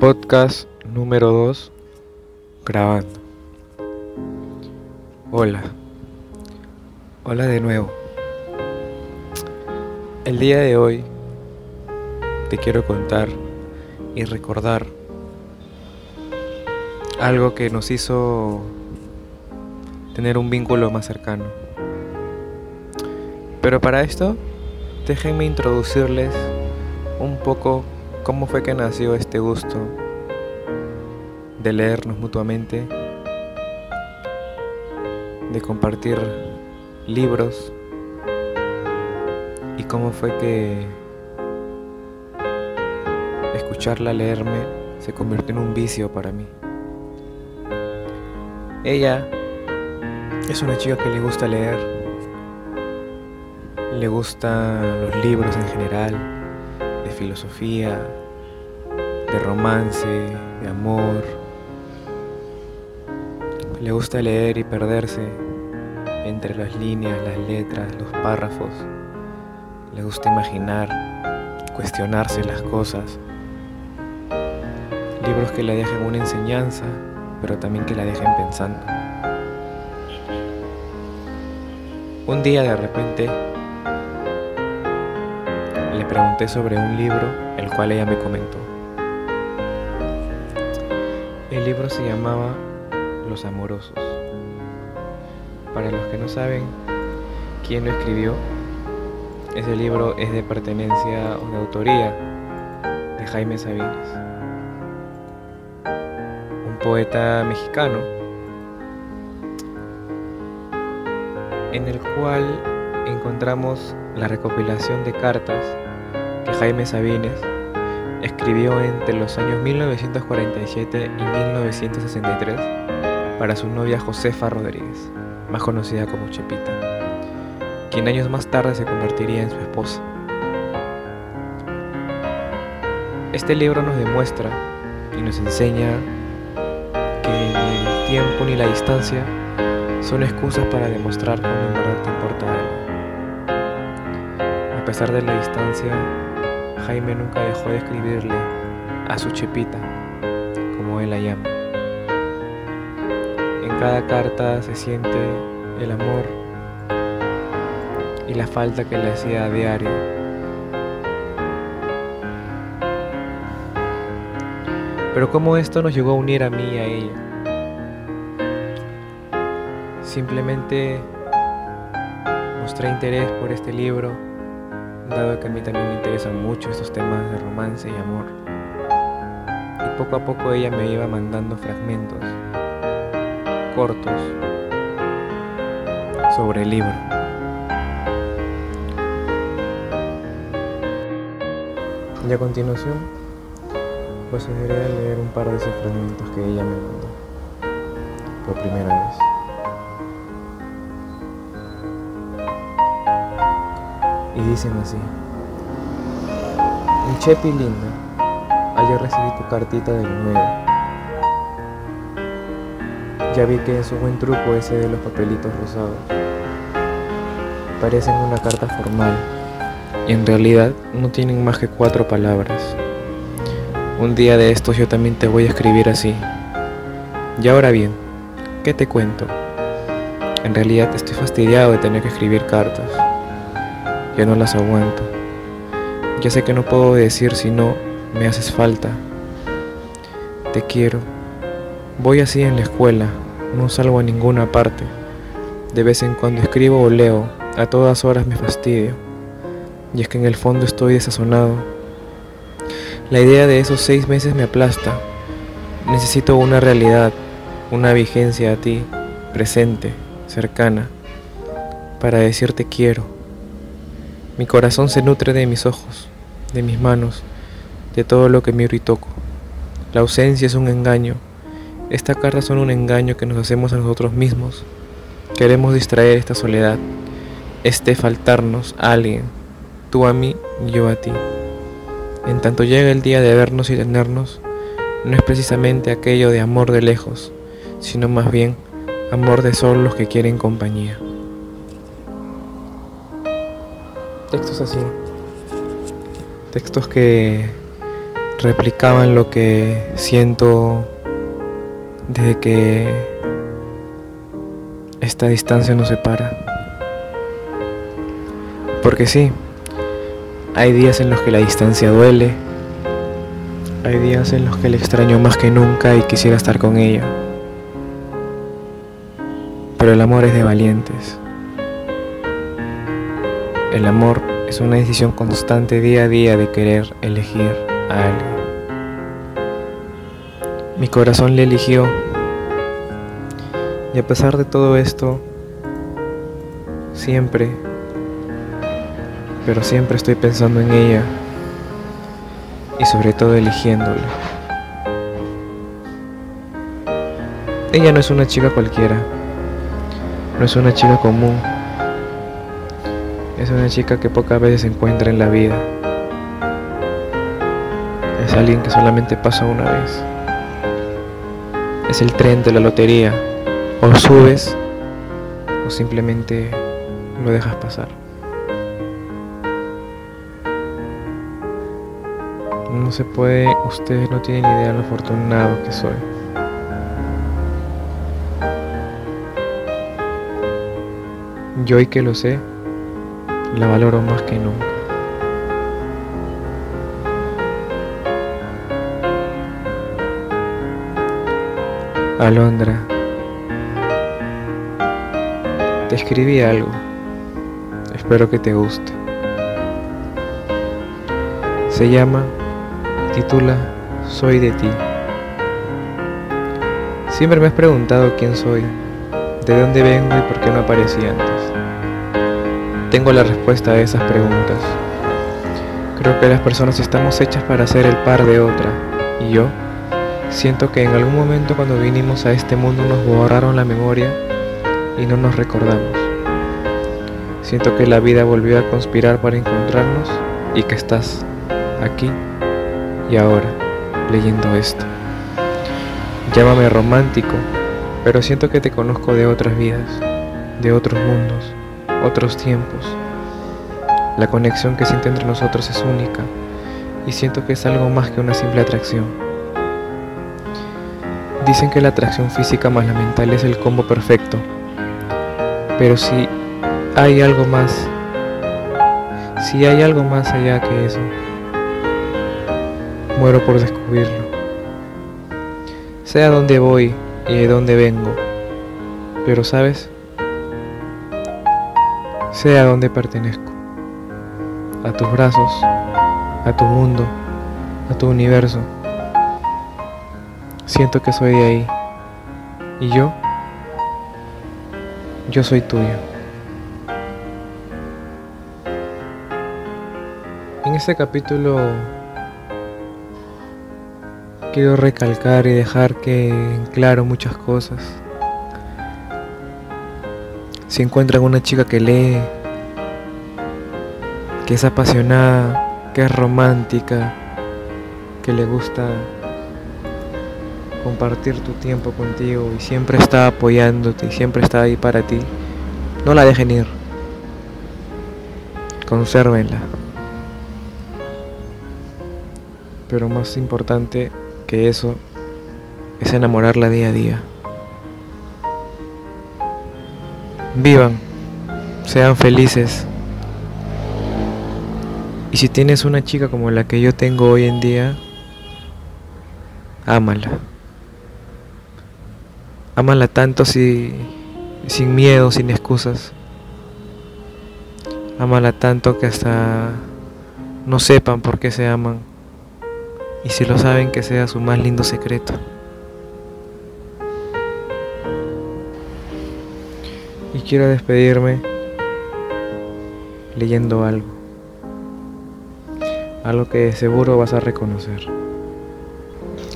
Podcast número 2 grabando. Hola. Hola de nuevo. El día de hoy te quiero contar y recordar algo que nos hizo tener un vínculo más cercano. Pero para esto, déjenme introducirles un poco cómo fue que nació este gusto de leernos mutuamente, de compartir libros y cómo fue que escucharla leerme se convirtió en un vicio para mí. Ella es una chica que le gusta leer, le gustan los libros en general, filosofía, de romance, de amor. Le gusta leer y perderse entre las líneas, las letras, los párrafos. Le gusta imaginar, cuestionarse las cosas. Libros que le dejen una enseñanza, pero también que la dejen pensando. Un día de repente le pregunté sobre un libro, el cual ella me comentó. El libro se llamaba Los Amorosos. Para los que no saben quién lo escribió, ese libro es de pertenencia o de autoría de Jaime Sabines, un poeta mexicano en el cual encontramos la recopilación de cartas Jaime Sabines escribió entre los años 1947 y 1963 para su novia Josefa Rodríguez, más conocida como Chepita, quien años más tarde se convertiría en su esposa. Este libro nos demuestra y nos enseña que ni el tiempo ni la distancia son excusas para demostrar cómo en verdad te importa algo. A pesar de la distancia, Jaime nunca dejó de escribirle a su chepita, como él la llama. En cada carta se siente el amor y la falta que le hacía a diario. Pero cómo esto nos llegó a unir a mí y a ella. Simplemente mostré interés por este libro dado que a mí también me interesan mucho estos temas de romance y amor. Y poco a poco ella me iba mandando fragmentos cortos sobre el libro. Y a continuación procederé a leer un par de esos fragmentos que ella me mandó por primera vez. Dicen así. Mi Chepi linda, ayer recibí tu cartita del 9. Ya vi que es un buen truco ese de los papelitos rosados. Parecen una carta formal y en realidad no tienen más que cuatro palabras. Un día de estos yo también te voy a escribir así. Y ahora bien, ¿qué te cuento? En realidad estoy fastidiado de tener que escribir cartas ya no las aguanto. Ya sé que no puedo decir si no, me haces falta. Te quiero. Voy así en la escuela, no salgo a ninguna parte. De vez en cuando escribo o leo, a todas horas me fastidio. Y es que en el fondo estoy desazonado. La idea de esos seis meses me aplasta. Necesito una realidad, una vigencia a ti, presente, cercana, para decirte quiero. Mi corazón se nutre de mis ojos, de mis manos, de todo lo que miro y toco. La ausencia es un engaño. Esta carta son un engaño que nos hacemos a nosotros mismos. Queremos distraer esta soledad, este faltarnos a alguien, tú a mí yo a ti. En tanto llega el día de vernos y tenernos, no es precisamente aquello de amor de lejos, sino más bien amor de solo los que quieren compañía. Textos así. Textos que replicaban lo que siento desde que esta distancia nos separa. Porque sí, hay días en los que la distancia duele, hay días en los que le extraño más que nunca y quisiera estar con ella. Pero el amor es de valientes. El amor es una decisión constante día a día de querer elegir a alguien. Mi corazón le eligió y a pesar de todo esto, siempre, pero siempre estoy pensando en ella y sobre todo eligiéndole. Ella no es una chica cualquiera, no es una chica común, es una chica que pocas veces se encuentra en la vida. Es alguien que solamente pasa una vez. Es el tren de la lotería. O subes o simplemente lo dejas pasar. No se puede, ustedes no tienen idea de lo afortunado que soy. Yo hoy que lo sé, la valoro más que nunca. Alondra, te escribí algo. Espero que te guste. Se llama, titula Soy de ti. Siempre me has preguntado quién soy, de dónde vengo y por qué no aparecí. Tengo la respuesta a esas preguntas. Creo que las personas estamos hechas para ser el par de otra. Y yo siento que en algún momento cuando vinimos a este mundo nos borraron la memoria y no nos recordamos. Siento que la vida volvió a conspirar para encontrarnos y que estás aquí y ahora leyendo esto. Llámame romántico, pero siento que te conozco de otras vidas, de otros mundos otros tiempos. La conexión que siente entre nosotros es única y siento que es algo más que una simple atracción. Dicen que la atracción física más la mental es el combo perfecto, pero si hay algo más, si hay algo más allá que eso, muero por descubrirlo. Sé a dónde voy y de dónde vengo, pero sabes, sé a dónde pertenezco, a tus brazos, a tu mundo, a tu universo. Siento que soy de ahí. Y yo, yo soy tuyo. En este capítulo quiero recalcar y dejar que en claro muchas cosas si encuentran una chica que lee, que es apasionada, que es romántica, que le gusta compartir tu tiempo contigo y siempre está apoyándote y siempre está ahí para ti, no la dejen ir. Consérvenla. Pero más importante que eso es enamorarla día a día. Vivan, sean felices. Y si tienes una chica como la que yo tengo hoy en día, ámala. Ámala tanto si, sin miedo, sin excusas. Ámala tanto que hasta no sepan por qué se aman. Y si lo saben, que sea su más lindo secreto. Y quiero despedirme leyendo algo. Algo que seguro vas a reconocer.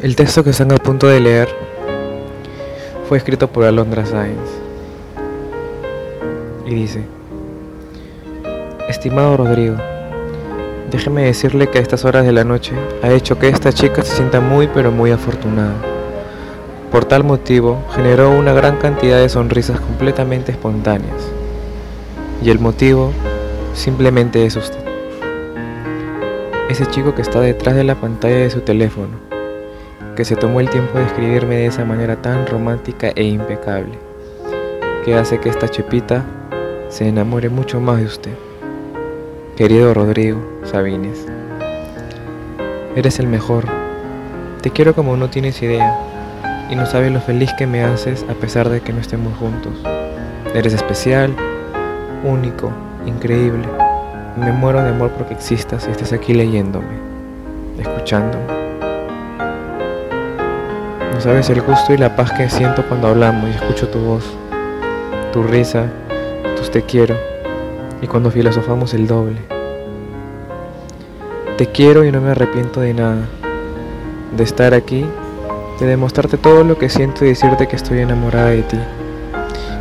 El texto que están a punto de leer fue escrito por Alondra Sáenz. Y dice, Estimado Rodrigo, déjeme decirle que a estas horas de la noche ha hecho que esta chica se sienta muy pero muy afortunada. Por tal motivo, generó una gran cantidad de sonrisas completamente espontáneas. Y el motivo simplemente es usted. ese chico que está detrás de la pantalla de su teléfono, que se tomó el tiempo de escribirme de esa manera tan romántica e impecable, que hace que esta chepita se enamore mucho más de usted. Querido Rodrigo Sabines, eres el mejor. Te quiero como no tienes idea y no sabes lo feliz que me haces a pesar de que no estemos juntos. Eres especial, único, increíble. Me muero de amor porque existas y estés aquí leyéndome, escuchándome. No sabes el gusto y la paz que siento cuando hablamos y escucho tu voz, tu risa, tus te quiero y cuando filosofamos el doble. Te quiero y no me arrepiento de nada, de estar aquí, de demostrarte todo lo que siento y decirte que estoy enamorada de ti,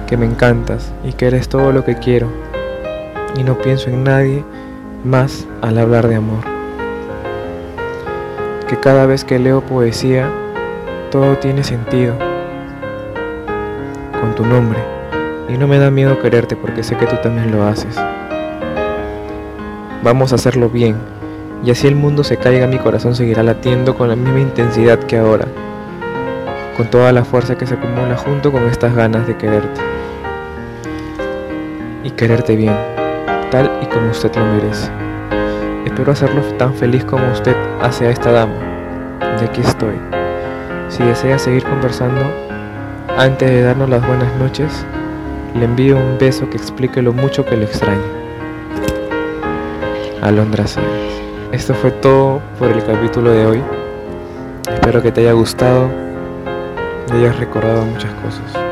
que me encantas y que eres todo lo que quiero y no pienso en nadie más al hablar de amor. Que cada vez que leo poesía, todo tiene sentido con tu nombre y no me da miedo quererte porque sé que tú también lo haces. Vamos a hacerlo bien y así el mundo se caiga, mi corazón seguirá latiendo con la misma intensidad que ahora, con toda la fuerza que se acumula junto con estas ganas de quererte y quererte bien tal y como usted lo merece. Espero hacerlo tan feliz como usted hace a esta dama. De aquí estoy. Si desea seguir conversando, antes de darnos las buenas noches, le envío un beso que explique lo mucho que lo extraño. Alondra Sáenz. Esto fue todo por el capítulo de hoy. Espero que te haya gustado y hayas recordado muchas cosas.